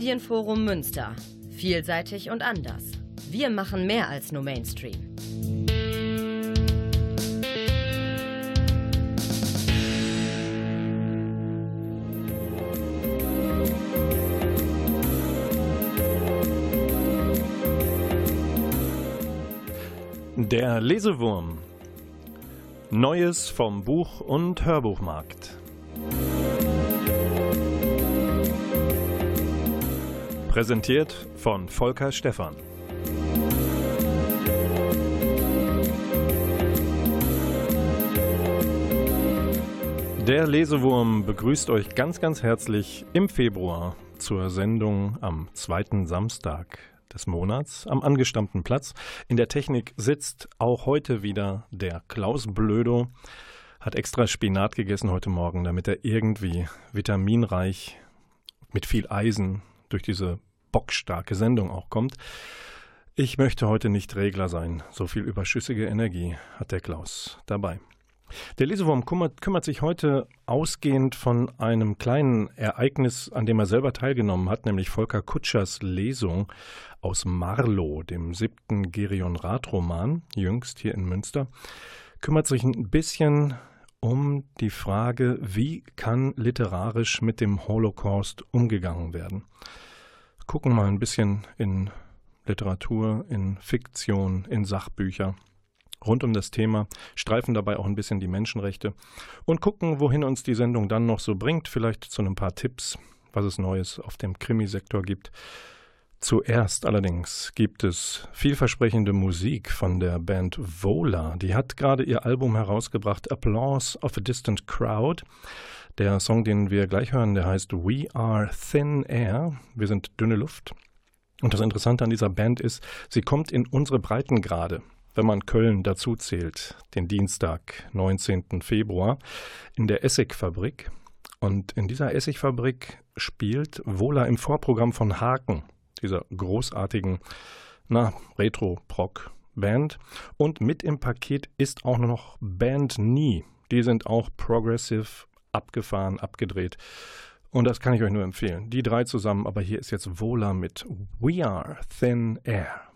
Medienforum Münster. Vielseitig und anders. Wir machen mehr als nur Mainstream. Der Lesewurm. Neues vom Buch- und Hörbuchmarkt. Präsentiert von Volker Stephan. Der Lesewurm begrüßt euch ganz, ganz herzlich im Februar zur Sendung am zweiten Samstag des Monats am angestammten Platz. In der Technik sitzt auch heute wieder der Klaus Blödo, hat extra Spinat gegessen heute Morgen, damit er irgendwie vitaminreich mit viel Eisen durch diese bockstarke Sendung auch kommt. Ich möchte heute nicht Regler sein. So viel überschüssige Energie hat der Klaus dabei. Der Lesewurm kümmert, kümmert, sich heute ausgehend von einem kleinen Ereignis, an dem er selber teilgenommen hat, nämlich Volker Kutschers Lesung aus Marlow, dem siebten Gerion Rath-Roman, jüngst hier in Münster, kümmert sich ein bisschen um die Frage, wie kann literarisch mit dem Holocaust umgegangen werden. Gucken mal ein bisschen in Literatur, in Fiktion, in Sachbücher rund um das Thema, streifen dabei auch ein bisschen die Menschenrechte und gucken, wohin uns die Sendung dann noch so bringt, vielleicht zu ein paar Tipps, was es Neues auf dem Krimisektor gibt. Zuerst allerdings gibt es vielversprechende Musik von der Band Vola. Die hat gerade ihr Album herausgebracht, Applause of a Distant Crowd. Der Song, den wir gleich hören, der heißt We Are Thin Air. Wir sind dünne Luft. Und das Interessante an dieser Band ist, sie kommt in unsere Breitengrade wenn man Köln dazu zählt, den Dienstag, 19. Februar, in der Essigfabrik. Und in dieser Essigfabrik spielt Wohler im Vorprogramm von Haken, dieser großartigen, na, Retro-Proc-Band. Und mit im Paket ist auch noch Band Nie. Die sind auch progressive, abgefahren, abgedreht. Und das kann ich euch nur empfehlen. Die drei zusammen, aber hier ist jetzt Wohler mit We Are Thin Air.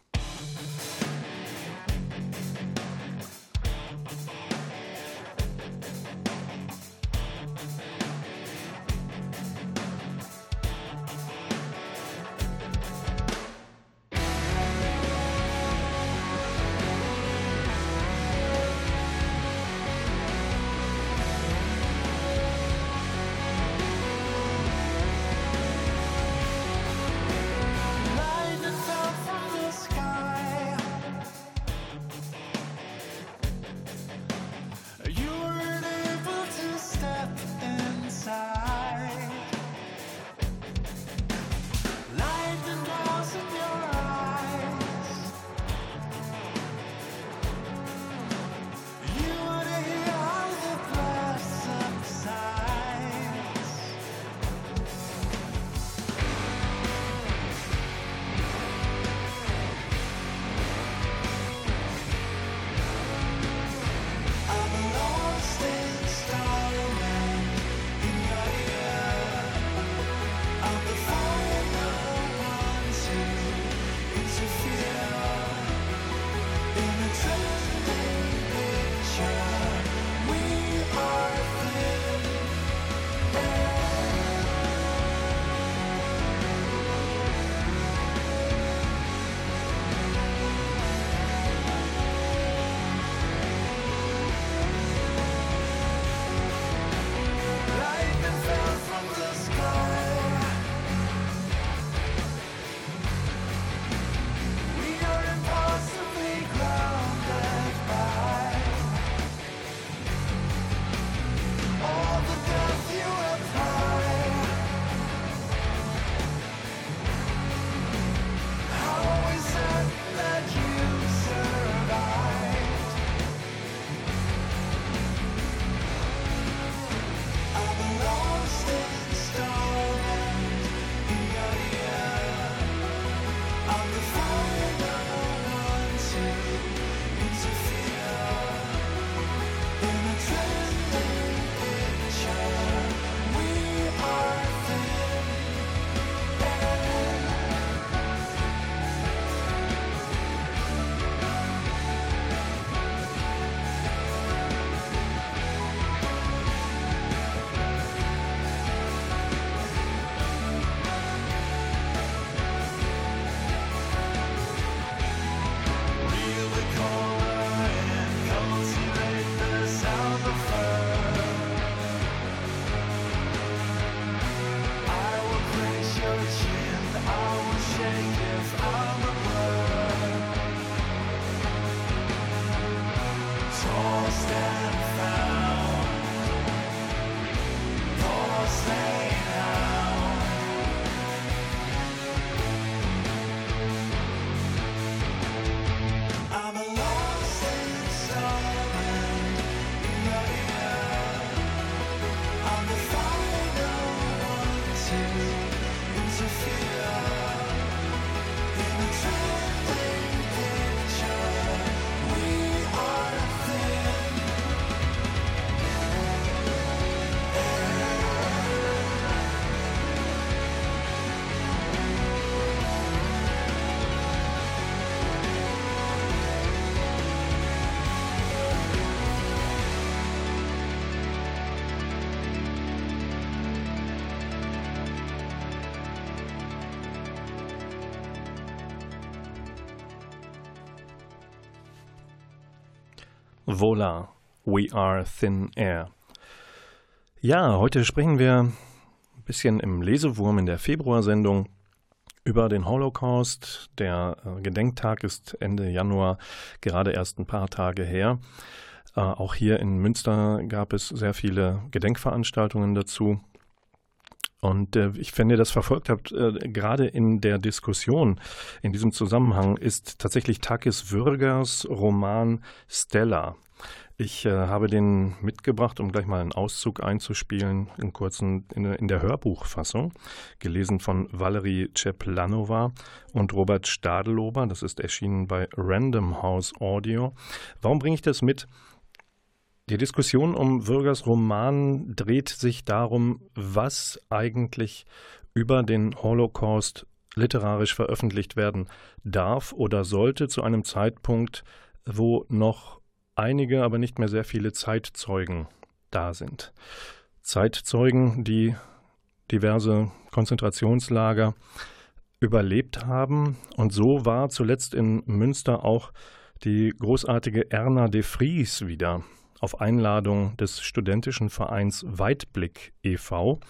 Voila, we are thin air. Ja, heute sprechen wir ein bisschen im Lesewurm in der Februarsendung über den Holocaust. Der äh, Gedenktag ist Ende Januar gerade erst ein paar Tage her. Äh, auch hier in Münster gab es sehr viele Gedenkveranstaltungen dazu. Und äh, ich, wenn ihr das verfolgt habt, äh, gerade in der Diskussion in diesem Zusammenhang ist tatsächlich Takis Würgers Roman Stella. Ich äh, habe den mitgebracht, um gleich mal einen Auszug einzuspielen, in kurzen in, in der Hörbuchfassung, gelesen von Valerie Czeplanova und Robert Stadelober. Das ist erschienen bei Random House Audio. Warum bringe ich das mit? Die Diskussion um Würgers Roman dreht sich darum, was eigentlich über den Holocaust literarisch veröffentlicht werden darf oder sollte zu einem Zeitpunkt, wo noch einige, aber nicht mehr sehr viele Zeitzeugen da sind. Zeitzeugen, die diverse Konzentrationslager überlebt haben. Und so war zuletzt in Münster auch die großartige Erna de Vries wieder auf Einladung des studentischen Vereins Weitblick e.V.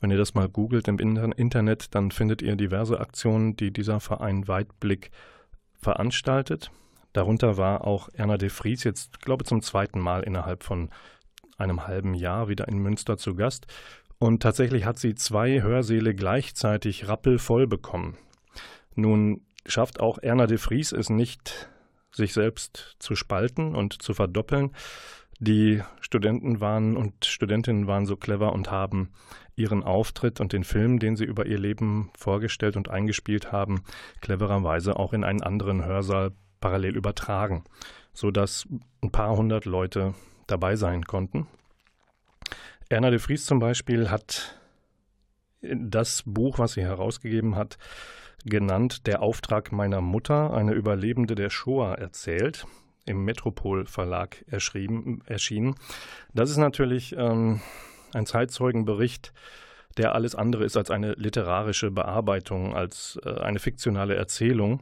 Wenn ihr das mal googelt im Internet, dann findet ihr diverse Aktionen, die dieser Verein Weitblick veranstaltet. Darunter war auch Erna de Vries jetzt, glaube ich, zum zweiten Mal innerhalb von einem halben Jahr wieder in Münster zu Gast. Und tatsächlich hat sie zwei Hörsäle gleichzeitig rappelvoll bekommen. Nun schafft auch Erna de Vries es nicht, sich selbst zu spalten und zu verdoppeln, die Studenten waren und Studentinnen waren so clever und haben ihren Auftritt und den Film, den sie über ihr Leben vorgestellt und eingespielt haben, clevererweise auch in einen anderen Hörsaal parallel übertragen, sodass ein paar hundert Leute dabei sein konnten. Erna de Vries zum Beispiel hat das Buch, was sie herausgegeben hat, genannt Der Auftrag meiner Mutter, eine Überlebende der Shoah erzählt im Metropol Verlag erschienen. Das ist natürlich ähm, ein Zeitzeugenbericht, der alles andere ist als eine literarische Bearbeitung, als äh, eine fiktionale Erzählung.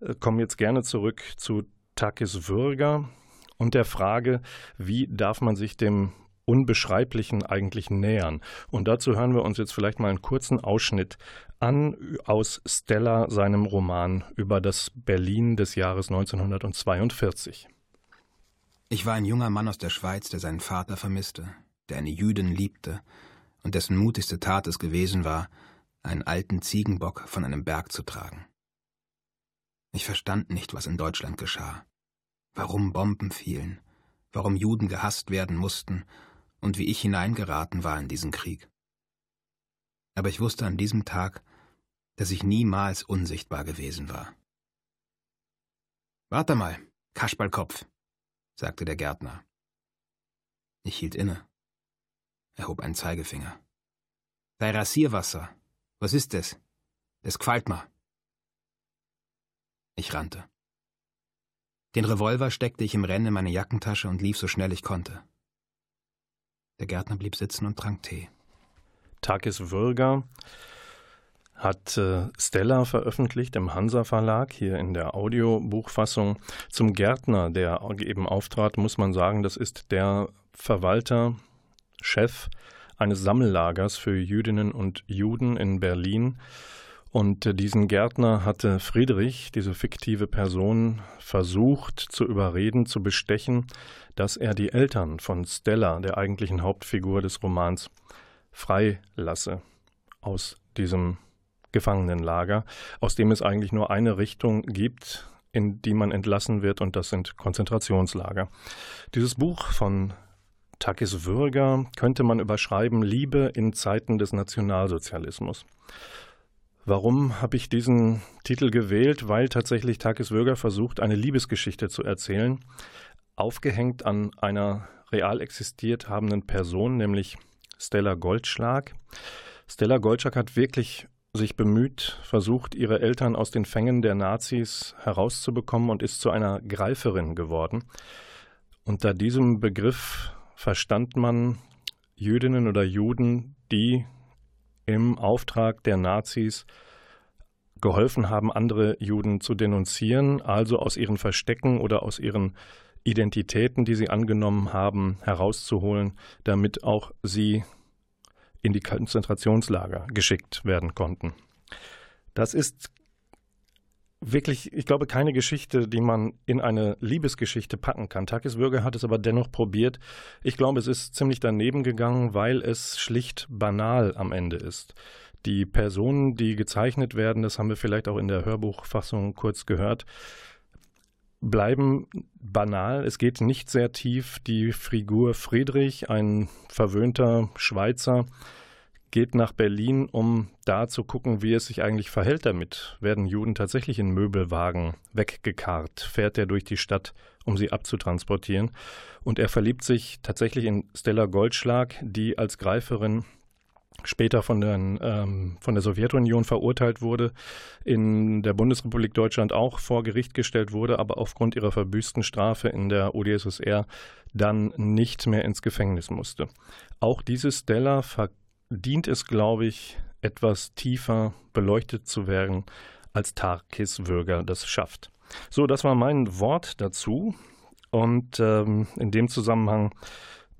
Äh, komme jetzt gerne zurück zu Takis Würger und der Frage, wie darf man sich dem Unbeschreiblichen eigentlich nähern. Und dazu hören wir uns jetzt vielleicht mal einen kurzen Ausschnitt an aus Stella, seinem Roman über das Berlin des Jahres 1942. Ich war ein junger Mann aus der Schweiz, der seinen Vater vermisste, der eine Jüdin liebte und dessen mutigste Tat es gewesen war, einen alten Ziegenbock von einem Berg zu tragen. Ich verstand nicht, was in Deutschland geschah, warum Bomben fielen, warum Juden gehasst werden mussten und wie ich hineingeraten war in diesen Krieg. Aber ich wusste an diesem Tag, dass ich niemals unsichtbar gewesen war. Warte mal, Kasperlkopf, sagte der Gärtner. Ich hielt inne. Er hob einen Zeigefinger. Sei Rasierwasser. Was ist das? Das quallt mir. Ich rannte. Den Revolver steckte ich im Rennen in meine Jackentasche und lief so schnell ich konnte. Der Gärtner blieb sitzen und trank Tee. Takis Würger hat äh, Stella veröffentlicht im Hansa Verlag, hier in der Audiobuchfassung. Zum Gärtner, der eben auftrat, muss man sagen, das ist der Verwalter, Chef eines Sammellagers für Jüdinnen und Juden in Berlin. Und äh, diesen Gärtner hatte Friedrich, diese fiktive Person, versucht zu überreden, zu bestechen, dass er die Eltern von Stella, der eigentlichen Hauptfigur des Romans, freilasse aus diesem Gefangenenlager, aus dem es eigentlich nur eine Richtung gibt, in die man entlassen wird, und das sind Konzentrationslager. Dieses Buch von Takis Würger könnte man überschreiben Liebe in Zeiten des Nationalsozialismus. Warum habe ich diesen Titel gewählt? Weil tatsächlich Takis Würger versucht, eine Liebesgeschichte zu erzählen, aufgehängt an einer real existiert habenden Person, nämlich Stella Goldschlag. Stella Goldschlag hat wirklich sich bemüht, versucht, ihre Eltern aus den Fängen der Nazis herauszubekommen und ist zu einer Greiferin geworden. Unter diesem Begriff verstand man Jüdinnen oder Juden, die im Auftrag der Nazis geholfen haben, andere Juden zu denunzieren, also aus ihren Verstecken oder aus ihren Identitäten, die sie angenommen haben, herauszuholen, damit auch sie in die Konzentrationslager geschickt werden konnten. Das ist wirklich, ich glaube, keine Geschichte, die man in eine Liebesgeschichte packen kann. Takis Würger hat es aber dennoch probiert. Ich glaube, es ist ziemlich daneben gegangen, weil es schlicht banal am Ende ist. Die Personen, die gezeichnet werden, das haben wir vielleicht auch in der Hörbuchfassung kurz gehört, bleiben banal. Es geht nicht sehr tief. Die Figur Friedrich, ein verwöhnter Schweizer, geht nach Berlin, um da zu gucken, wie es sich eigentlich verhält damit. Werden Juden tatsächlich in Möbelwagen weggekarrt? Fährt er durch die Stadt, um sie abzutransportieren? Und er verliebt sich tatsächlich in Stella Goldschlag, die als Greiferin später von, den, ähm, von der Sowjetunion verurteilt wurde, in der Bundesrepublik Deutschland auch vor Gericht gestellt wurde, aber aufgrund ihrer verbüßten Strafe in der UdSSR dann nicht mehr ins Gefängnis musste. Auch diese Stella ver dient es, glaube ich, etwas tiefer beleuchtet zu werden, als Tarkis Würger das schafft. So, das war mein Wort dazu. Und ähm, in dem Zusammenhang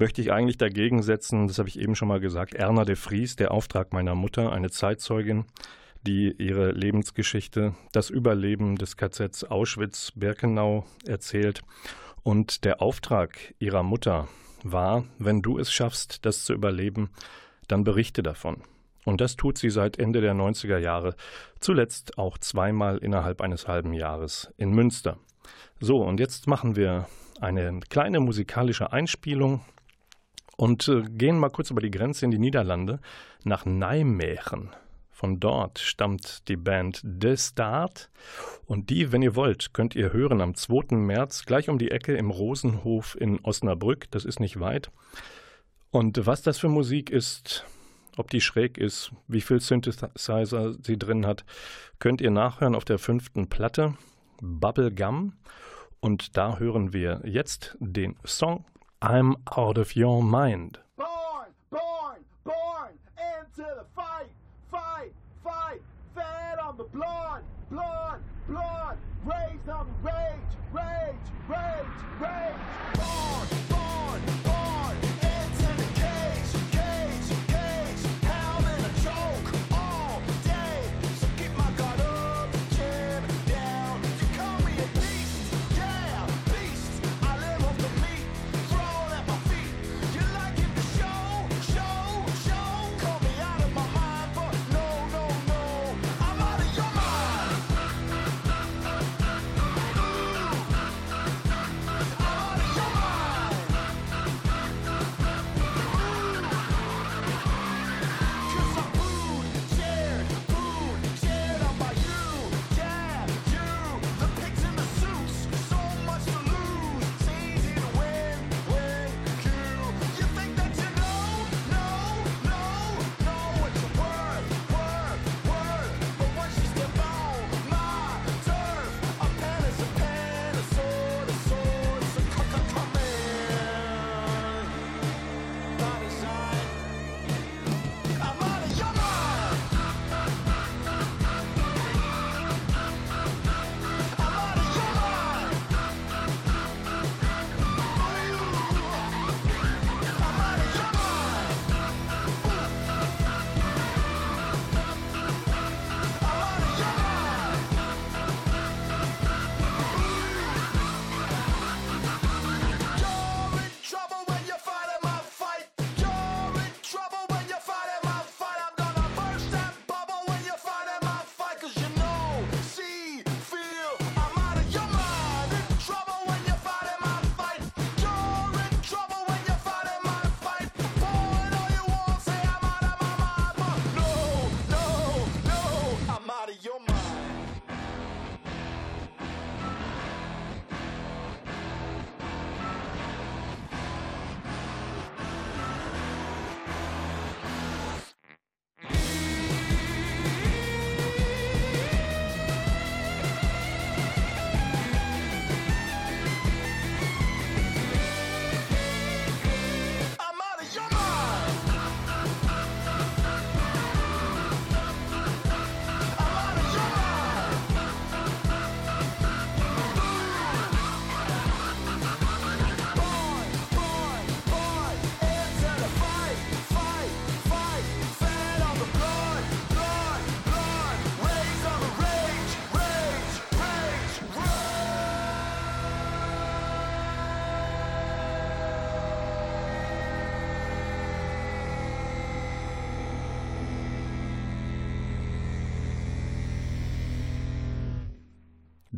möchte ich eigentlich dagegen setzen, das habe ich eben schon mal gesagt, Erna de Vries, der Auftrag meiner Mutter, eine Zeitzeugin, die ihre Lebensgeschichte, das Überleben des KZs Auschwitz-Birkenau erzählt. Und der Auftrag ihrer Mutter war, wenn du es schaffst, das zu überleben, dann berichte davon. Und das tut sie seit Ende der 90er Jahre, zuletzt auch zweimal innerhalb eines halben Jahres in Münster. So, und jetzt machen wir eine kleine musikalische Einspielung und äh, gehen mal kurz über die Grenze in die Niederlande nach Nijmegen. Von dort stammt die Band The Start und die, wenn ihr wollt, könnt ihr hören am 2. März gleich um die Ecke im Rosenhof in Osnabrück, das ist nicht weit. Und was das für Musik ist, ob die schräg ist, wie viel Synthesizer sie drin hat, könnt ihr nachhören auf der fünften Platte, Bubblegum. Und da hören wir jetzt den Song I'm Out of Your Mind. Born, born, born into the fight, fight, fight, fed on the blood, blood, blood, raised on rage, rage, rage, rage,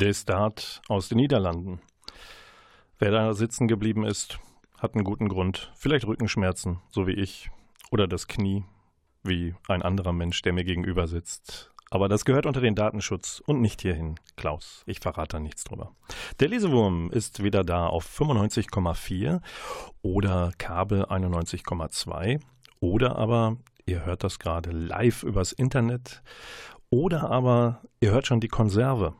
Der Start aus den Niederlanden. Wer da sitzen geblieben ist, hat einen guten Grund. Vielleicht Rückenschmerzen, so wie ich. Oder das Knie, wie ein anderer Mensch, der mir gegenüber sitzt. Aber das gehört unter den Datenschutz und nicht hierhin. Klaus, ich verrate da nichts drüber. Der Lesewurm ist wieder da auf 95,4 oder Kabel 91,2 oder aber ihr hört das gerade live übers Internet oder aber ihr hört schon die Konserve,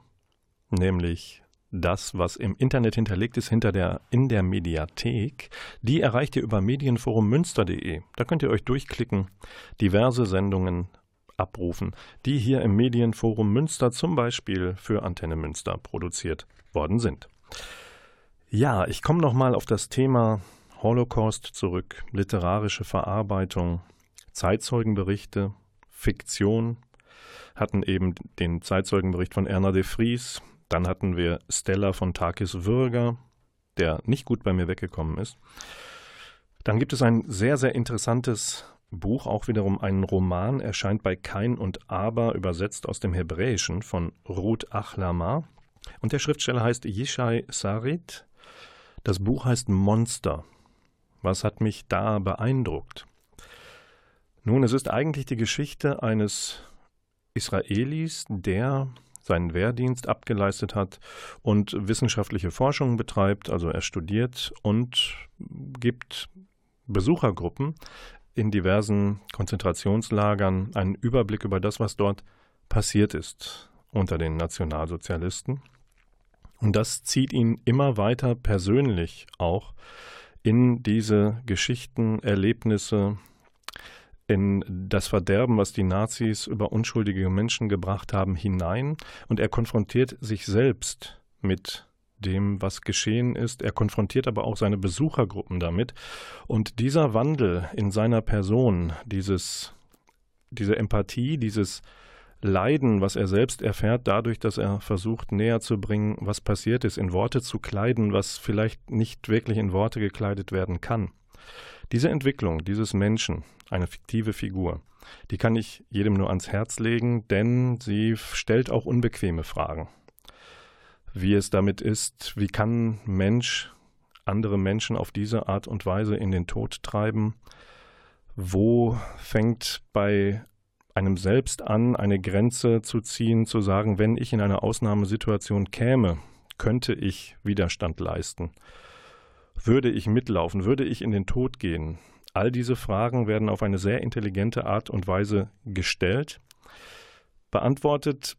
nämlich das, was im Internet hinterlegt ist, hinter der, in der Mediathek, die erreicht ihr über medienforummünster.de. Da könnt ihr euch durchklicken, diverse Sendungen abrufen, die hier im Medienforum Münster zum Beispiel für Antenne Münster produziert worden sind. Ja, ich komme nochmal auf das Thema Holocaust zurück, literarische Verarbeitung, Zeitzeugenberichte, Fiktion, hatten eben den Zeitzeugenbericht von Erna de Vries, dann hatten wir Stella von Takis Würger, der nicht gut bei mir weggekommen ist. Dann gibt es ein sehr, sehr interessantes Buch, auch wiederum ein Roman, erscheint bei Kein und Aber, übersetzt aus dem Hebräischen von Ruth Achlama. Und der Schriftsteller heißt Yishai Sarit. Das Buch heißt Monster. Was hat mich da beeindruckt? Nun, es ist eigentlich die Geschichte eines Israelis, der seinen Wehrdienst abgeleistet hat und wissenschaftliche Forschung betreibt, also er studiert und gibt Besuchergruppen in diversen Konzentrationslagern einen Überblick über das, was dort passiert ist unter den Nationalsozialisten. Und das zieht ihn immer weiter persönlich auch in diese Geschichten, Erlebnisse, in das Verderben, was die Nazis über unschuldige Menschen gebracht haben, hinein. Und er konfrontiert sich selbst mit dem, was geschehen ist. Er konfrontiert aber auch seine Besuchergruppen damit. Und dieser Wandel in seiner Person, dieses, diese Empathie, dieses Leiden, was er selbst erfährt, dadurch, dass er versucht näher zu bringen, was passiert ist, in Worte zu kleiden, was vielleicht nicht wirklich in Worte gekleidet werden kann. Diese Entwicklung dieses Menschen, eine fiktive Figur, die kann ich jedem nur ans Herz legen, denn sie stellt auch unbequeme Fragen wie es damit ist, wie kann Mensch andere Menschen auf diese Art und Weise in den Tod treiben? Wo fängt bei einem selbst an, eine Grenze zu ziehen, zu sagen, wenn ich in eine Ausnahmesituation käme, könnte ich Widerstand leisten? Würde ich mitlaufen? Würde ich in den Tod gehen? All diese Fragen werden auf eine sehr intelligente Art und Weise gestellt. Beantwortet,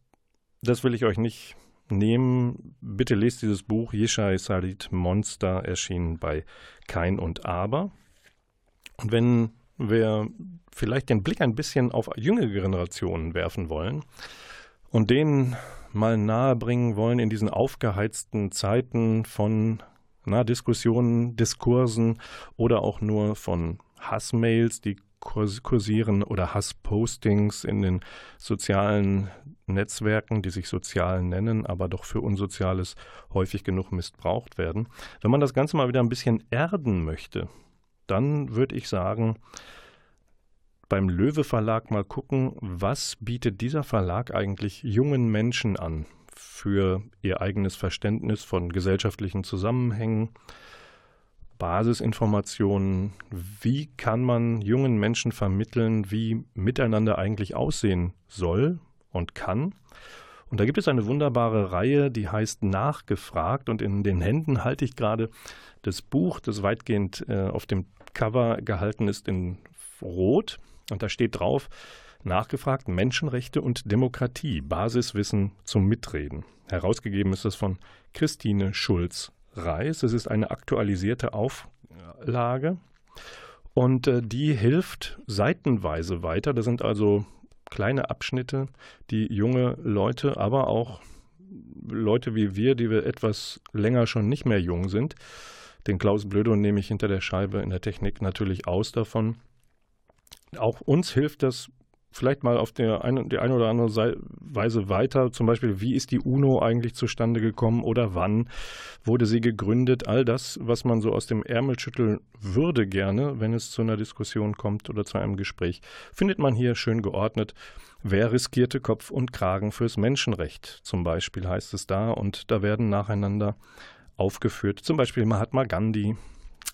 das will ich euch nicht nehmen. Bitte lest dieses Buch Yishai Salit Monster, erschienen bei Kein und Aber. Und wenn wir vielleicht den Blick ein bisschen auf jüngere Generationen werfen wollen und denen mal nahebringen wollen in diesen aufgeheizten Zeiten von na, Diskussionen, Diskursen oder auch nur von Hassmails, die kursieren oder Hasspostings in den sozialen Netzwerken, die sich sozial nennen, aber doch für Unsoziales häufig genug missbraucht werden. Wenn man das Ganze mal wieder ein bisschen erden möchte, dann würde ich sagen, beim Löwe Verlag mal gucken, was bietet dieser Verlag eigentlich jungen Menschen an für ihr eigenes Verständnis von gesellschaftlichen Zusammenhängen, Basisinformationen, wie kann man jungen Menschen vermitteln, wie miteinander eigentlich aussehen soll und kann. Und da gibt es eine wunderbare Reihe, die heißt Nachgefragt. Und in den Händen halte ich gerade das Buch, das weitgehend äh, auf dem Cover gehalten ist in Rot. Und da steht drauf, Nachgefragt Menschenrechte und Demokratie, Basiswissen zum Mitreden. Herausgegeben ist es von Christine Schulz-Reis. Es ist eine aktualisierte Auflage und äh, die hilft seitenweise weiter. Da sind also kleine Abschnitte, die junge Leute, aber auch Leute wie wir, die wir etwas länger schon nicht mehr jung sind, den Klaus Blödo nehme ich hinter der Scheibe in der Technik natürlich aus davon. Auch uns hilft das vielleicht mal auf der eine, die eine oder andere Weise weiter. Zum Beispiel, wie ist die UNO eigentlich zustande gekommen oder wann wurde sie gegründet? All das, was man so aus dem Ärmel schütteln würde gerne, wenn es zu einer Diskussion kommt oder zu einem Gespräch, findet man hier schön geordnet. Wer riskierte Kopf und Kragen fürs Menschenrecht? Zum Beispiel heißt es da und da werden nacheinander aufgeführt. Zum Beispiel Mahatma Gandhi,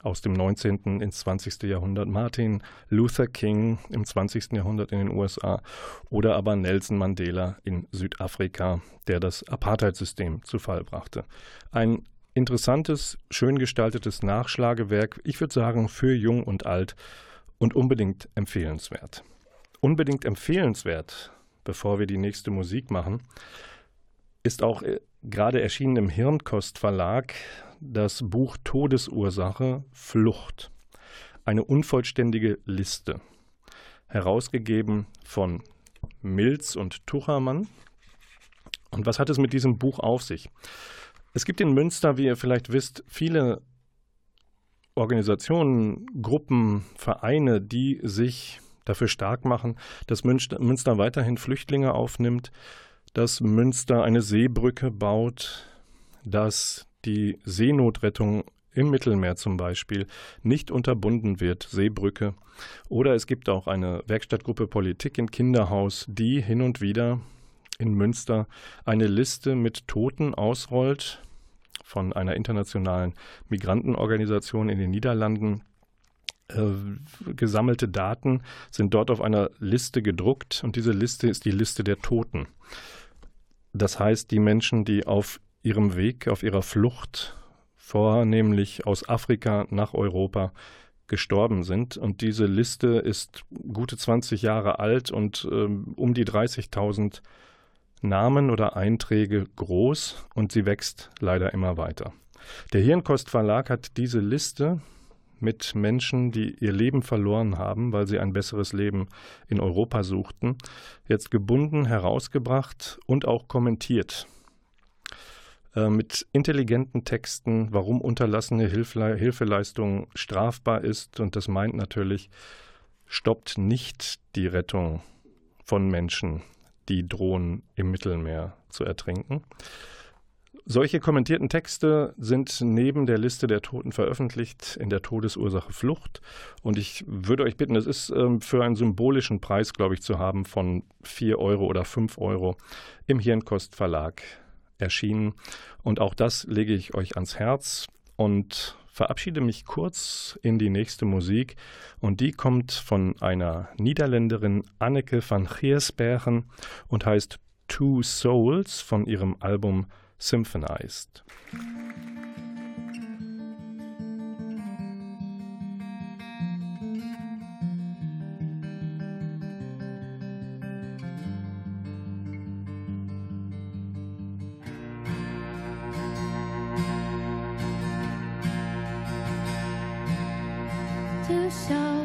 aus dem 19. ins 20. Jahrhundert, Martin Luther King im 20. Jahrhundert in den USA oder aber Nelson Mandela in Südafrika, der das Apartheidsystem zu Fall brachte. Ein interessantes, schön gestaltetes Nachschlagewerk, ich würde sagen für jung und alt und unbedingt empfehlenswert. Unbedingt empfehlenswert, bevor wir die nächste Musik machen, ist auch äh, gerade erschienen im Hirnkost Verlag das Buch Todesursache Flucht. Eine unvollständige Liste. Herausgegeben von Milz und Tuchermann. Und was hat es mit diesem Buch auf sich? Es gibt in Münster, wie ihr vielleicht wisst, viele Organisationen, Gruppen, Vereine, die sich dafür stark machen, dass Münster, weiterhin Flüchtlinge aufnimmt, dass Münster eine Seebrücke baut, dass die Seenotrettung im Mittelmeer zum Beispiel nicht unterbunden wird, Seebrücke. Oder es gibt auch eine Werkstattgruppe Politik in Kinderhaus, die hin und wieder in Münster eine Liste mit Toten ausrollt von einer internationalen Migrantenorganisation in den Niederlanden. Äh, gesammelte Daten sind dort auf einer Liste gedruckt und diese Liste ist die Liste der Toten. Das heißt, die Menschen, die auf ihrem Weg, auf ihrer Flucht, vornehmlich aus Afrika nach Europa, gestorben sind. Und diese Liste ist gute 20 Jahre alt und ähm, um die 30.000 Namen oder Einträge groß und sie wächst leider immer weiter. Der Hirnkost Verlag hat diese Liste mit Menschen, die ihr Leben verloren haben, weil sie ein besseres Leben in Europa suchten, jetzt gebunden, herausgebracht und auch kommentiert. Äh, mit intelligenten Texten, warum unterlassene Hilfle Hilfeleistung strafbar ist. Und das meint natürlich, stoppt nicht die Rettung von Menschen, die drohen, im Mittelmeer zu ertrinken. Solche kommentierten Texte sind neben der Liste der Toten veröffentlicht in der Todesursache Flucht. Und ich würde euch bitten, es ist ähm, für einen symbolischen Preis, glaube ich, zu haben von 4 Euro oder 5 Euro im Hirnkost Verlag erschienen. Und auch das lege ich euch ans Herz und verabschiede mich kurz in die nächste Musik. Und die kommt von einer Niederländerin Anneke van Giersbergen und heißt Two Souls von ihrem Album Symphonized. 笑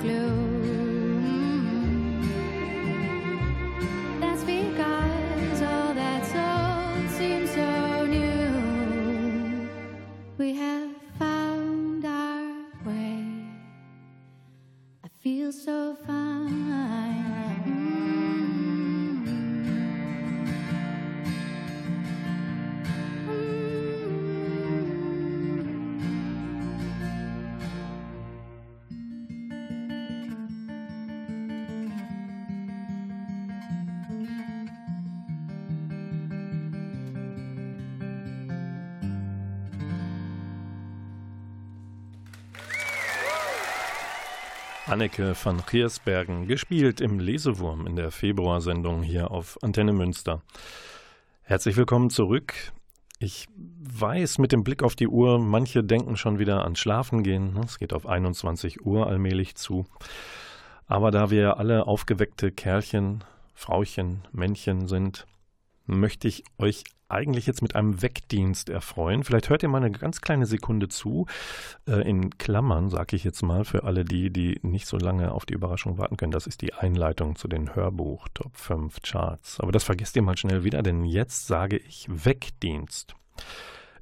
Glue. Anneke van Giersbergen, gespielt im Lesewurm in der Februarsendung hier auf Antenne Münster. Herzlich willkommen zurück. Ich weiß mit dem Blick auf die Uhr, manche denken schon wieder ans Schlafen gehen. Es geht auf 21 Uhr allmählich zu. Aber da wir alle aufgeweckte Kerlchen, Frauchen, Männchen sind, möchte ich euch eigentlich jetzt mit einem Wegdienst erfreuen. Vielleicht hört ihr mal eine ganz kleine Sekunde zu. Äh, in Klammern sage ich jetzt mal für alle die, die nicht so lange auf die Überraschung warten können. Das ist die Einleitung zu den Hörbuch Top 5 Charts. Aber das vergesst ihr mal schnell wieder, denn jetzt sage ich Wegdienst.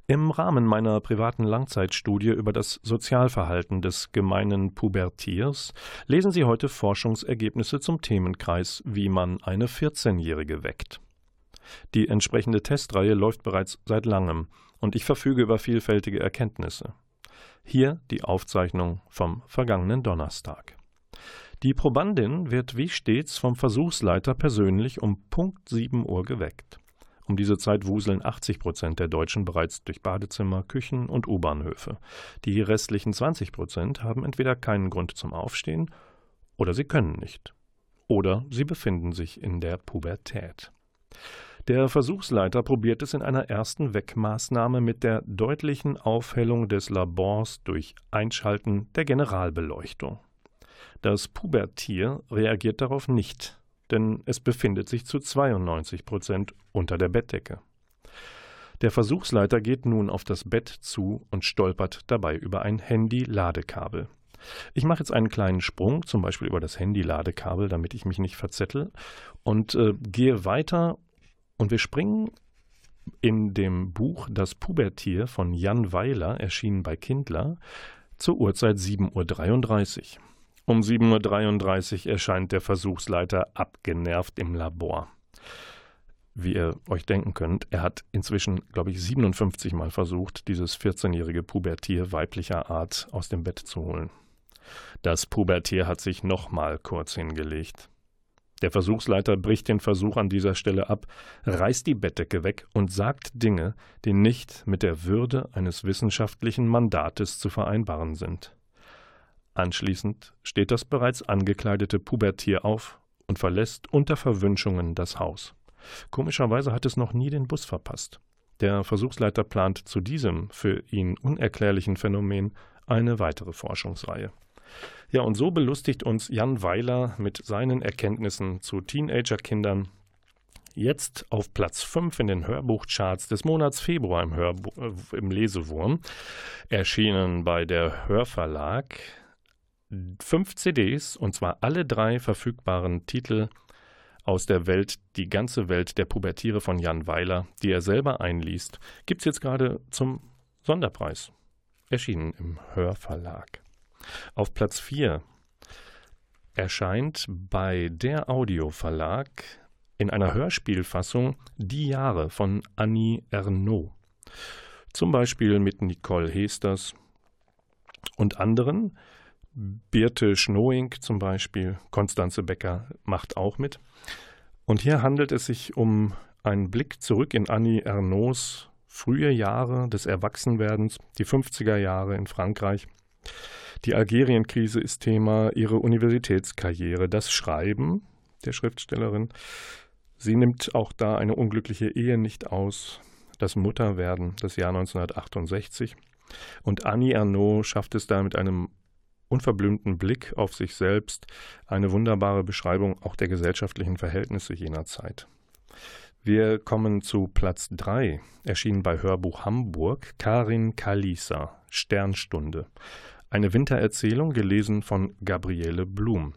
Im Rahmen meiner privaten Langzeitstudie über das Sozialverhalten des gemeinen Pubertiers lesen Sie heute Forschungsergebnisse zum Themenkreis, wie man eine 14-Jährige weckt. Die entsprechende Testreihe läuft bereits seit langem und ich verfüge über vielfältige Erkenntnisse. Hier die Aufzeichnung vom vergangenen Donnerstag. Die Probandin wird wie stets vom Versuchsleiter persönlich um Punkt 7 Uhr geweckt. Um diese Zeit wuseln 80 Prozent der Deutschen bereits durch Badezimmer, Küchen und U-Bahnhöfe. Die restlichen 20 Prozent haben entweder keinen Grund zum Aufstehen oder sie können nicht. Oder sie befinden sich in der Pubertät. Der Versuchsleiter probiert es in einer ersten Weckmaßnahme mit der deutlichen Aufhellung des Labors durch Einschalten der Generalbeleuchtung. Das Pubertier reagiert darauf nicht, denn es befindet sich zu 92 Prozent unter der Bettdecke. Der Versuchsleiter geht nun auf das Bett zu und stolpert dabei über ein Handy-Ladekabel. Ich mache jetzt einen kleinen Sprung, zum Beispiel über das Handy-Ladekabel, damit ich mich nicht verzettel, und äh, gehe weiter und wir springen in dem Buch Das Pubertier von Jan Weiler, erschienen bei Kindler, zur Uhrzeit 7.33 Uhr. Um 7.33 Uhr erscheint der Versuchsleiter abgenervt im Labor. Wie ihr euch denken könnt, er hat inzwischen, glaube ich, 57 Mal versucht, dieses 14-jährige Pubertier weiblicher Art aus dem Bett zu holen. Das Pubertier hat sich nochmal kurz hingelegt. Der Versuchsleiter bricht den Versuch an dieser Stelle ab, reißt die Bettdecke weg und sagt Dinge, die nicht mit der Würde eines wissenschaftlichen Mandates zu vereinbaren sind. Anschließend steht das bereits angekleidete Pubertier auf und verlässt unter Verwünschungen das Haus. Komischerweise hat es noch nie den Bus verpasst. Der Versuchsleiter plant zu diesem für ihn unerklärlichen Phänomen eine weitere Forschungsreihe. Ja, und so belustigt uns Jan Weiler mit seinen Erkenntnissen zu Teenagerkindern. Jetzt auf Platz 5 in den Hörbuchcharts des Monats Februar im, Hörbu äh, im Lesewurm, erschienen bei der Hörverlag. Fünf CDs, und zwar alle drei verfügbaren Titel aus der Welt, die ganze Welt der Pubertiere von Jan Weiler, die er selber einliest, gibt es jetzt gerade zum Sonderpreis. Erschienen im Hörverlag. Auf Platz 4 erscheint bei der Audio Verlag in einer Hörspielfassung Die Jahre von Annie Ernaux. Zum Beispiel mit Nicole Hesters und anderen. Birte Schnoing zum Beispiel, Konstanze Becker macht auch mit. Und hier handelt es sich um einen Blick zurück in Annie Ernaux frühe Jahre des Erwachsenwerdens, die 50er Jahre in Frankreich. Die Algerienkrise ist Thema, ihre Universitätskarriere, das Schreiben der Schriftstellerin. Sie nimmt auch da eine unglückliche Ehe nicht aus, das Mutterwerden, das Jahr 1968. Und Annie Ernaux schafft es da mit einem unverblümten Blick auf sich selbst eine wunderbare Beschreibung auch der gesellschaftlichen Verhältnisse jener Zeit. Wir kommen zu Platz 3, erschienen bei Hörbuch Hamburg, Karin Kalisa, Sternstunde Eine Wintererzählung, gelesen von Gabriele Blum.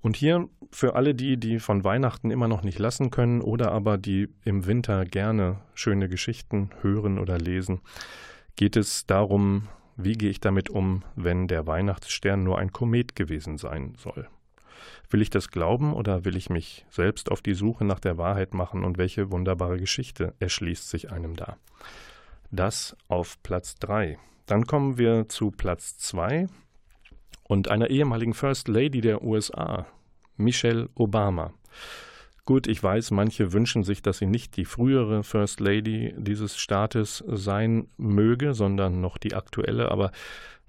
Und hier für alle die, die von Weihnachten immer noch nicht lassen können oder aber die im Winter gerne schöne Geschichten hören oder lesen, geht es darum, wie gehe ich damit um, wenn der Weihnachtsstern nur ein Komet gewesen sein soll. Will ich das glauben oder will ich mich selbst auf die Suche nach der Wahrheit machen und welche wunderbare Geschichte erschließt sich einem da? Das auf Platz 3. Dann kommen wir zu Platz 2 und einer ehemaligen First Lady der USA, Michelle Obama. Gut, ich weiß, manche wünschen sich, dass sie nicht die frühere First Lady dieses Staates sein möge, sondern noch die aktuelle, aber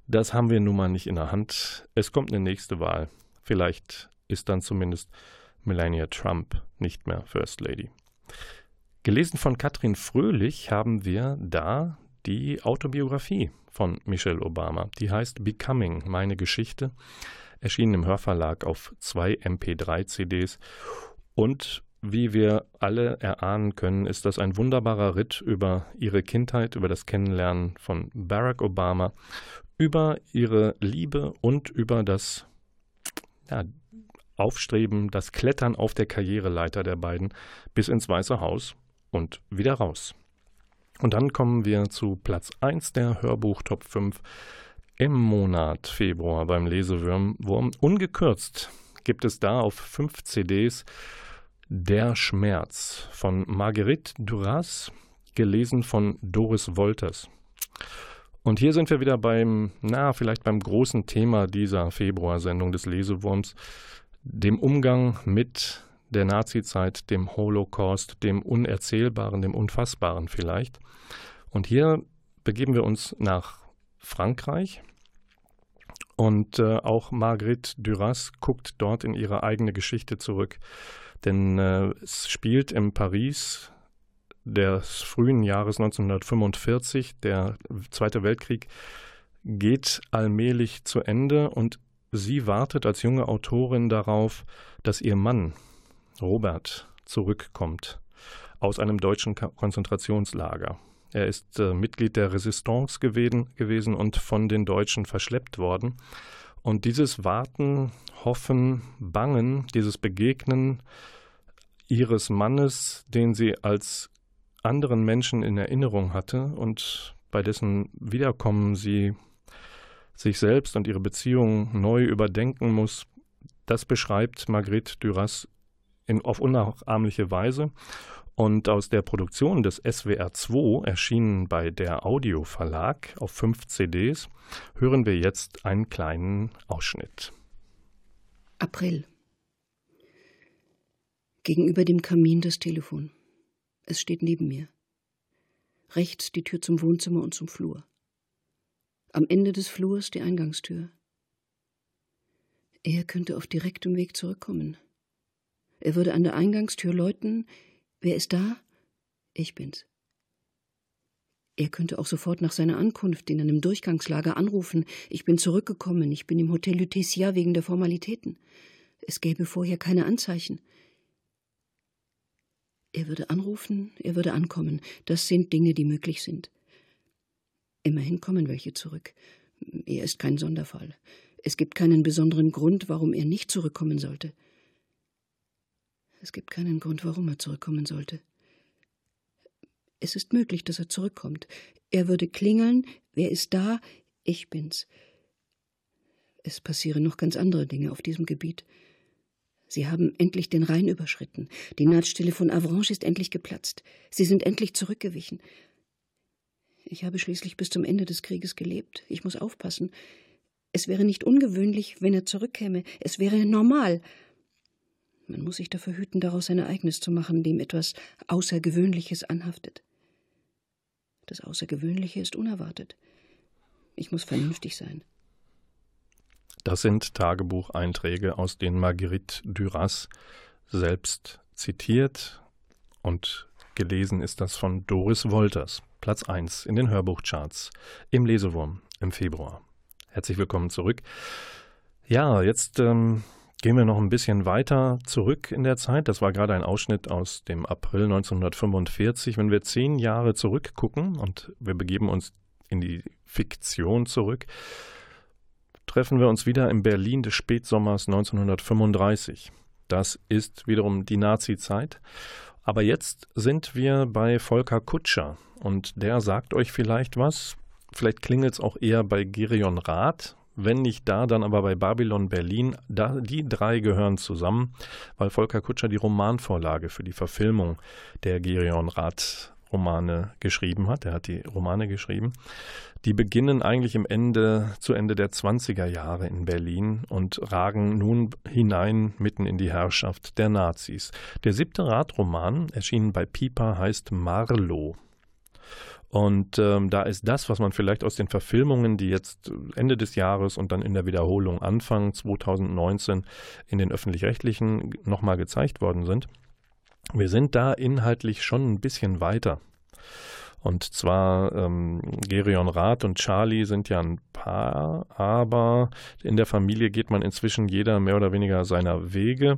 das haben wir nun mal nicht in der Hand. Es kommt eine nächste Wahl. Vielleicht ist dann zumindest Melania Trump nicht mehr First Lady. Gelesen von Katrin Fröhlich haben wir da die Autobiografie von Michelle Obama. Die heißt Becoming, meine Geschichte, erschienen im Hörverlag auf zwei MP3-CDs. Und wie wir alle erahnen können, ist das ein wunderbarer Ritt über ihre Kindheit, über das Kennenlernen von Barack Obama, über ihre Liebe und über das ja, Aufstreben, das Klettern auf der Karriereleiter der beiden bis ins Weiße Haus und wieder raus. Und dann kommen wir zu Platz 1 der Hörbuch Top 5 im Monat Februar beim Lesewurm. Ungekürzt gibt es da auf fünf CDs Der Schmerz von Marguerite Duras, gelesen von Doris Wolters. Und hier sind wir wieder beim, na, vielleicht beim großen Thema dieser Februarsendung des Lesewurms, dem Umgang mit der Nazizeit, dem Holocaust, dem Unerzählbaren, dem Unfassbaren vielleicht. Und hier begeben wir uns nach Frankreich. Und äh, auch Marguerite Duras guckt dort in ihre eigene Geschichte zurück. Denn äh, es spielt im Paris des frühen Jahres 1945. Der Zweite Weltkrieg geht allmählich zu Ende und sie wartet als junge Autorin darauf, dass ihr Mann Robert zurückkommt aus einem deutschen Konzentrationslager. Er ist äh, Mitglied der Resistance gewesen, gewesen und von den Deutschen verschleppt worden. Und dieses Warten, Hoffen, Bangen, dieses Begegnen ihres Mannes, den sie als anderen Menschen in Erinnerung hatte und bei dessen Wiederkommen sie sich selbst und ihre Beziehung neu überdenken muss, das beschreibt Margrethe Duras in, auf unnachahmliche Weise. Und aus der Produktion des SWR 2, erschienen bei der Audio Verlag auf fünf CDs, hören wir jetzt einen kleinen Ausschnitt. April. Gegenüber dem Kamin das Telefon. Es steht neben mir. Rechts die Tür zum Wohnzimmer und zum Flur. Am Ende des Flurs die Eingangstür. Er könnte auf direktem Weg zurückkommen. Er würde an der Eingangstür läuten. Wer ist da? Ich bin's. Er könnte auch sofort nach seiner Ankunft in einem Durchgangslager anrufen. Ich bin zurückgekommen. Ich bin im Hotel Lutetia wegen der Formalitäten. Es gäbe vorher keine Anzeichen. Er würde anrufen, er würde ankommen. Das sind Dinge, die möglich sind. Immerhin kommen welche zurück. Er ist kein Sonderfall. Es gibt keinen besonderen Grund, warum er nicht zurückkommen sollte. Es gibt keinen Grund, warum er zurückkommen sollte. Es ist möglich, dass er zurückkommt. Er würde klingeln. Wer ist da? Ich bin's. Es passieren noch ganz andere Dinge auf diesem Gebiet. Sie haben endlich den Rhein überschritten. Die Nahtstelle von Avranches ist endlich geplatzt. Sie sind endlich zurückgewichen. Ich habe schließlich bis zum Ende des Krieges gelebt. Ich muss aufpassen. Es wäre nicht ungewöhnlich, wenn er zurückkäme. Es wäre normal. Man muss sich dafür hüten, daraus ein Ereignis zu machen, dem etwas Außergewöhnliches anhaftet. Das Außergewöhnliche ist unerwartet. Ich muss vernünftig sein. Das sind Tagebucheinträge, aus denen Marguerite Duras selbst zitiert und gelesen ist das von Doris Wolters, Platz 1 in den Hörbuchcharts im Lesewurm im Februar. Herzlich willkommen zurück. Ja, jetzt ähm, Gehen wir noch ein bisschen weiter zurück in der Zeit. Das war gerade ein Ausschnitt aus dem April 1945. Wenn wir zehn Jahre zurückgucken und wir begeben uns in die Fiktion zurück, treffen wir uns wieder im Berlin des Spätsommers 1935. Das ist wiederum die Nazi-Zeit. Aber jetzt sind wir bei Volker Kutscher und der sagt euch vielleicht was. Vielleicht klingelt es auch eher bei Gerion Rath. Wenn nicht da, dann aber bei Babylon Berlin. Da, die drei gehören zusammen, weil Volker Kutscher die Romanvorlage für die Verfilmung der Gerion Rath Romane geschrieben hat. Er hat die Romane geschrieben. Die beginnen eigentlich im Ende, zu Ende der 20er Jahre in Berlin und ragen nun hinein mitten in die Herrschaft der Nazis. Der siebte Radroman, erschienen bei Pipa, heißt Marlow. Und ähm, da ist das, was man vielleicht aus den Verfilmungen, die jetzt Ende des Jahres und dann in der Wiederholung Anfang 2019 in den öffentlich-rechtlichen nochmal gezeigt worden sind, wir sind da inhaltlich schon ein bisschen weiter. Und zwar ähm, Gerion Rath und Charlie sind ja ein Paar, aber in der Familie geht man inzwischen jeder mehr oder weniger seiner Wege.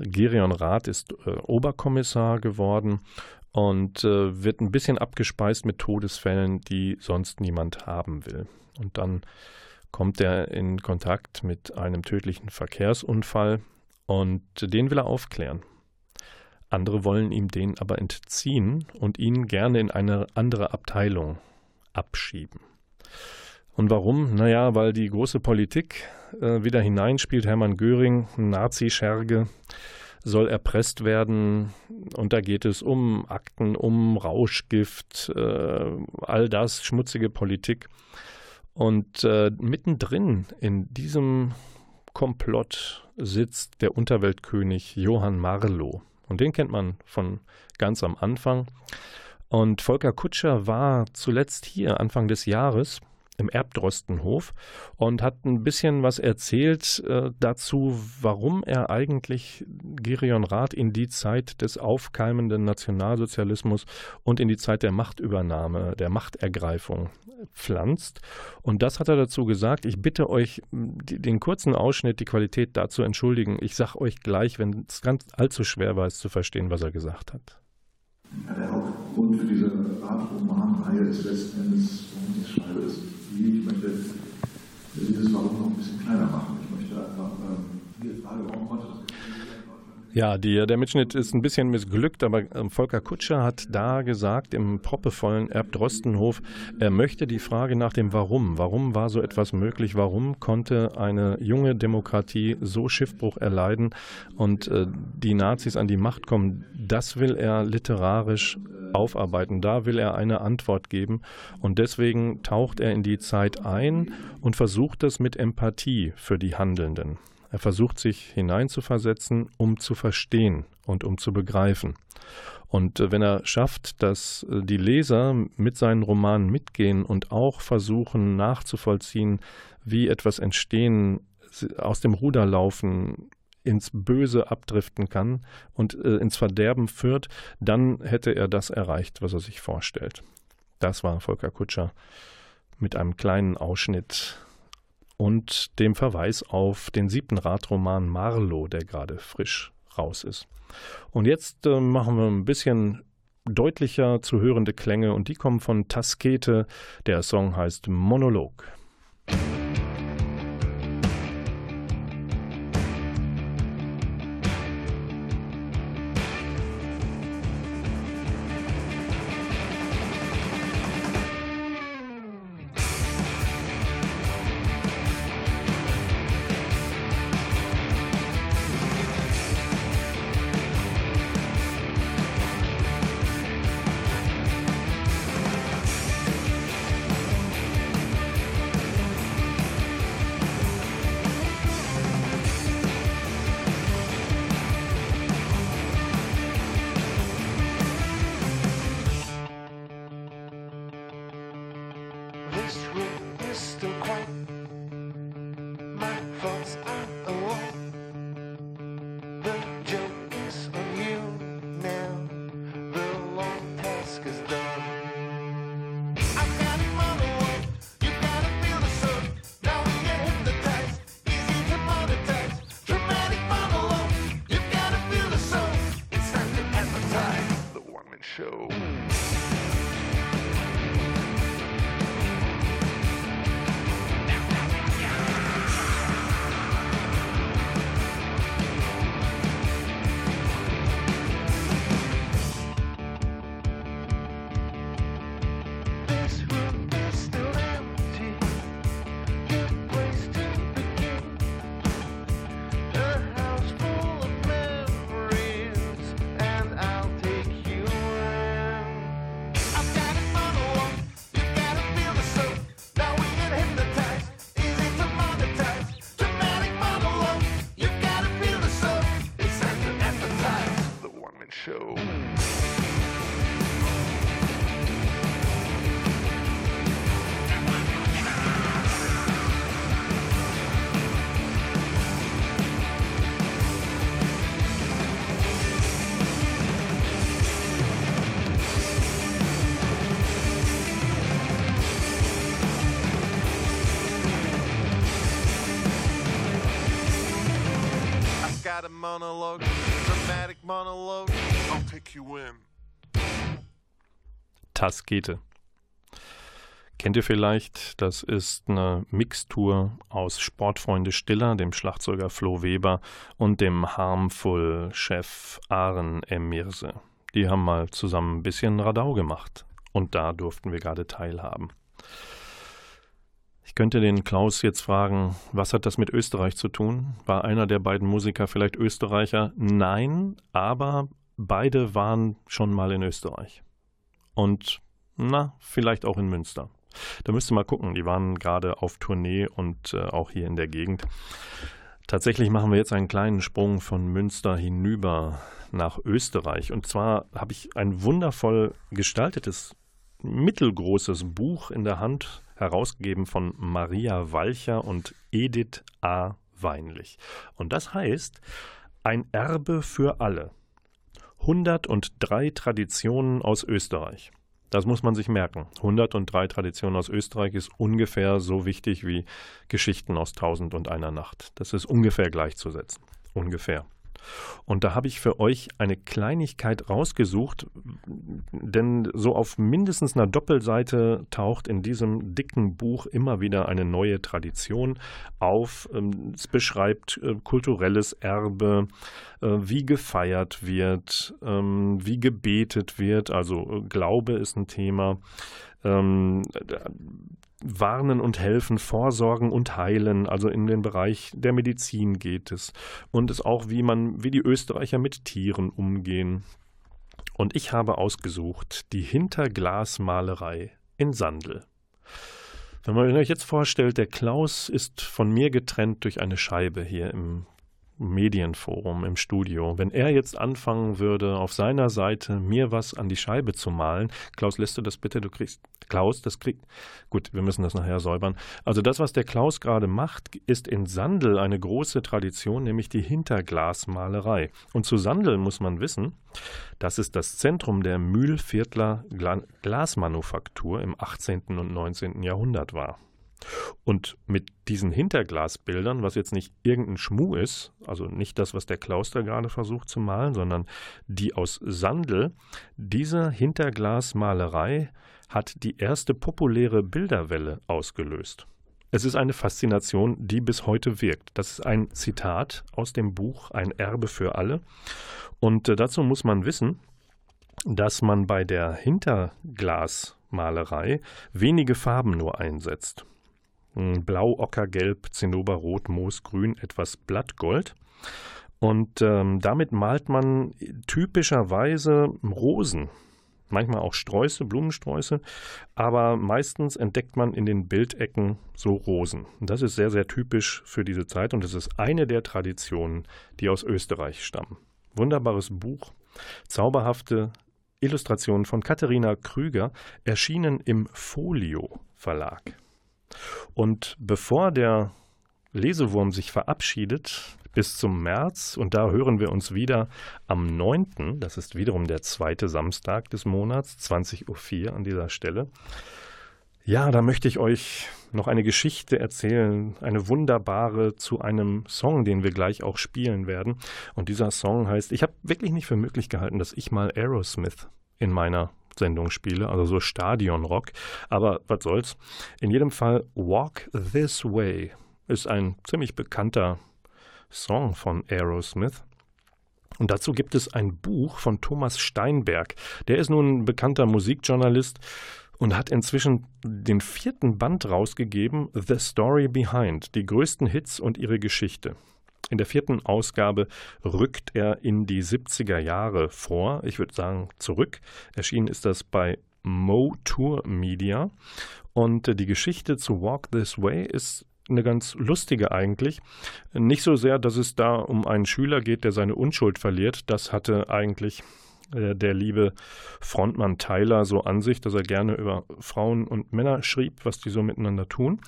Gerion Rath ist äh, Oberkommissar geworden und äh, wird ein bisschen abgespeist mit Todesfällen, die sonst niemand haben will. Und dann kommt er in Kontakt mit einem tödlichen Verkehrsunfall und den will er aufklären. Andere wollen ihm den aber entziehen und ihn gerne in eine andere Abteilung abschieben. Und warum? Naja, weil die große Politik äh, wieder hineinspielt. Hermann Göring, Nazi-Scherge, soll erpresst werden. Und da geht es um Akten, um Rauschgift, äh, all das, schmutzige Politik. Und äh, mittendrin in diesem Komplott sitzt der Unterweltkönig Johann Marlow. Und den kennt man von ganz am Anfang. Und Volker Kutscher war zuletzt hier Anfang des Jahres im Erbdrostenhof und hat ein bisschen was erzählt äh, dazu, warum er eigentlich Gerion Rath in die Zeit des aufkeimenden Nationalsozialismus und in die Zeit der Machtübernahme, der Machtergreifung pflanzt. Und das hat er dazu gesagt. Ich bitte euch, die, den kurzen Ausschnitt, die Qualität dazu entschuldigen. Ich sage euch gleich, wenn es ganz allzu schwer war, es zu verstehen, was er gesagt hat. Ja, der Hauptgrund für diese Art Romanreihe ist letzten Endes, warum ich schreibe, ist die, ich möchte dieses Warum noch ein bisschen kleiner machen. Ich möchte einfach ähm, die Frage, warum konnte das ja, die, der Mitschnitt ist ein bisschen missglückt, aber ähm, Volker Kutscher hat da gesagt im proppevollen Erbdrostenhof, er möchte die Frage nach dem Warum. Warum war so etwas möglich? Warum konnte eine junge Demokratie so Schiffbruch erleiden und äh, die Nazis an die Macht kommen? Das will er literarisch aufarbeiten. Da will er eine Antwort geben. Und deswegen taucht er in die Zeit ein und versucht es mit Empathie für die Handelnden. Er versucht sich hineinzuversetzen, um zu verstehen und um zu begreifen. Und äh, wenn er schafft, dass äh, die Leser mit seinen Romanen mitgehen und auch versuchen nachzuvollziehen, wie etwas entstehen, aus dem Ruder laufen, ins Böse abdriften kann und äh, ins Verderben führt, dann hätte er das erreicht, was er sich vorstellt. Das war Volker Kutscher mit einem kleinen Ausschnitt und dem Verweis auf den siebten Radroman Marlow, der gerade frisch raus ist. Und jetzt äh, machen wir ein bisschen deutlicher zu hörende Klänge und die kommen von Taskete. Der Song heißt Monolog. Taskete. Kennt ihr vielleicht? Das ist eine Mixtur aus Sportfreunde Stiller, dem Schlagzeuger Flo Weber und dem Harmful-Chef Aaron Emirse. Die haben mal zusammen ein bisschen Radau gemacht und da durften wir gerade teilhaben. Ich könnte den Klaus jetzt fragen, was hat das mit Österreich zu tun? War einer der beiden Musiker vielleicht Österreicher? Nein, aber beide waren schon mal in Österreich. Und na, vielleicht auch in Münster. Da müsst ihr mal gucken, die waren gerade auf Tournee und äh, auch hier in der Gegend. Tatsächlich machen wir jetzt einen kleinen Sprung von Münster hinüber nach Österreich. Und zwar habe ich ein wundervoll gestaltetes, mittelgroßes Buch in der Hand herausgegeben von Maria Walcher und Edith A. Weinlich. Und das heißt Ein Erbe für alle. 103 Traditionen aus Österreich. Das muss man sich merken. 103 Traditionen aus Österreich ist ungefähr so wichtig wie Geschichten aus Tausend und einer Nacht. Das ist ungefähr gleichzusetzen. Ungefähr. Und da habe ich für euch eine Kleinigkeit rausgesucht, denn so auf mindestens einer Doppelseite taucht in diesem dicken Buch immer wieder eine neue Tradition auf. Ähm, es beschreibt äh, kulturelles Erbe, äh, wie gefeiert wird, ähm, wie gebetet wird, also äh, Glaube ist ein Thema. Ähm, warnen und helfen, vorsorgen und heilen, also in den Bereich der Medizin geht es. Und es auch, wie man, wie die Österreicher mit Tieren umgehen. Und ich habe ausgesucht die Hinterglasmalerei in Sandel. Wenn man euch jetzt vorstellt, der Klaus ist von mir getrennt durch eine Scheibe hier im Medienforum im Studio. Wenn er jetzt anfangen würde, auf seiner Seite mir was an die Scheibe zu malen, Klaus, lässt du das bitte? Du kriegst, Klaus, das kriegt, gut, wir müssen das nachher säubern. Also das, was der Klaus gerade macht, ist in Sandel eine große Tradition, nämlich die Hinterglasmalerei. Und zu Sandel muss man wissen, dass es das Zentrum der Mühlviertler Glasmanufaktur im 18. und 19. Jahrhundert war. Und mit diesen Hinterglasbildern, was jetzt nicht irgendein Schmuh ist, also nicht das, was der Klaus da gerade versucht zu malen, sondern die aus Sandel, diese Hinterglasmalerei hat die erste populäre Bilderwelle ausgelöst. Es ist eine Faszination, die bis heute wirkt. Das ist ein Zitat aus dem Buch Ein Erbe für alle. Und äh, dazu muss man wissen, dass man bei der Hinterglasmalerei wenige Farben nur einsetzt. Blau, Ocker, Gelb, Zinnober, Rot, Moos, Grün, etwas Blattgold. Und ähm, damit malt man typischerweise Rosen, manchmal auch Sträuße, Blumensträuße, aber meistens entdeckt man in den Bildecken so Rosen. Und das ist sehr, sehr typisch für diese Zeit und es ist eine der Traditionen, die aus Österreich stammen. Wunderbares Buch, zauberhafte Illustrationen von Katharina Krüger, erschienen im Folio Verlag. Und bevor der Lesewurm sich verabschiedet, bis zum März, und da hören wir uns wieder am 9., das ist wiederum der zweite Samstag des Monats, 20.04 Uhr an dieser Stelle. Ja, da möchte ich euch noch eine Geschichte erzählen, eine wunderbare zu einem Song, den wir gleich auch spielen werden. Und dieser Song heißt, ich habe wirklich nicht für möglich gehalten, dass ich mal Aerosmith in meiner Sendung spiele, also so Stadionrock. Aber was soll's. In jedem Fall Walk This Way ist ein ziemlich bekannter Song von Aerosmith. Und dazu gibt es ein Buch von Thomas Steinberg. Der ist nun ein bekannter Musikjournalist und hat inzwischen den vierten Band rausgegeben, The Story Behind, die größten Hits und ihre Geschichte. In der vierten Ausgabe rückt er in die 70er Jahre vor, ich würde sagen zurück. Erschienen ist das bei Motour Media. Und äh, die Geschichte zu Walk This Way ist eine ganz lustige eigentlich. Nicht so sehr, dass es da um einen Schüler geht, der seine Unschuld verliert. Das hatte eigentlich äh, der liebe Frontmann Tyler so an sich, dass er gerne über Frauen und Männer schrieb, was die so miteinander tun.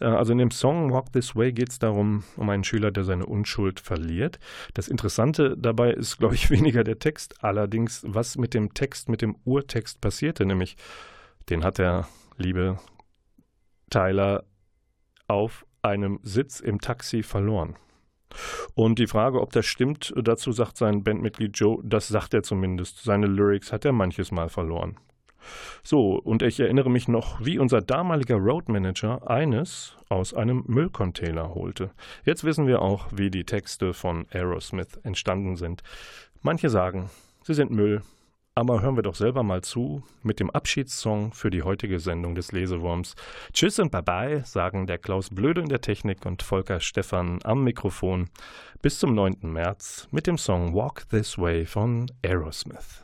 Äh, also in dem Song Walk This Way geht es darum, um einen Schüler, der seine Unschuld verliert. Das Interessante dabei ist, glaube ich, weniger der Text, allerdings, was mit dem Text, mit dem Urtext passierte, nämlich den hat der liebe Tyler auf einem Sitz im Taxi verloren. Und die Frage, ob das stimmt, dazu sagt sein Bandmitglied Joe, das sagt er zumindest. Seine Lyrics hat er manches Mal verloren. So, und ich erinnere mich noch, wie unser damaliger Roadmanager eines aus einem Müllcontainer holte. Jetzt wissen wir auch, wie die Texte von Aerosmith entstanden sind. Manche sagen, sie sind Müll, aber hören wir doch selber mal zu mit dem Abschiedssong für die heutige Sendung des Lesewurms. Tschüss und Bye-bye, sagen der Klaus Blöde in der Technik und Volker Stephan am Mikrofon. Bis zum 9. März mit dem Song Walk This Way von Aerosmith.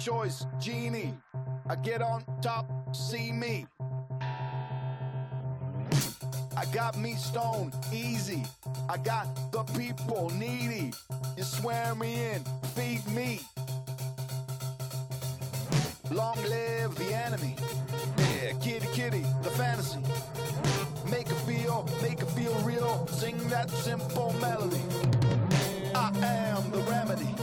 Choice, genie. I get on top, see me. I got me stone easy. I got the people needy. You swear me in, feed me. Long live the enemy. Yeah, kitty kitty, the fantasy. Make it feel, make it feel real. Sing that simple melody. I am the remedy.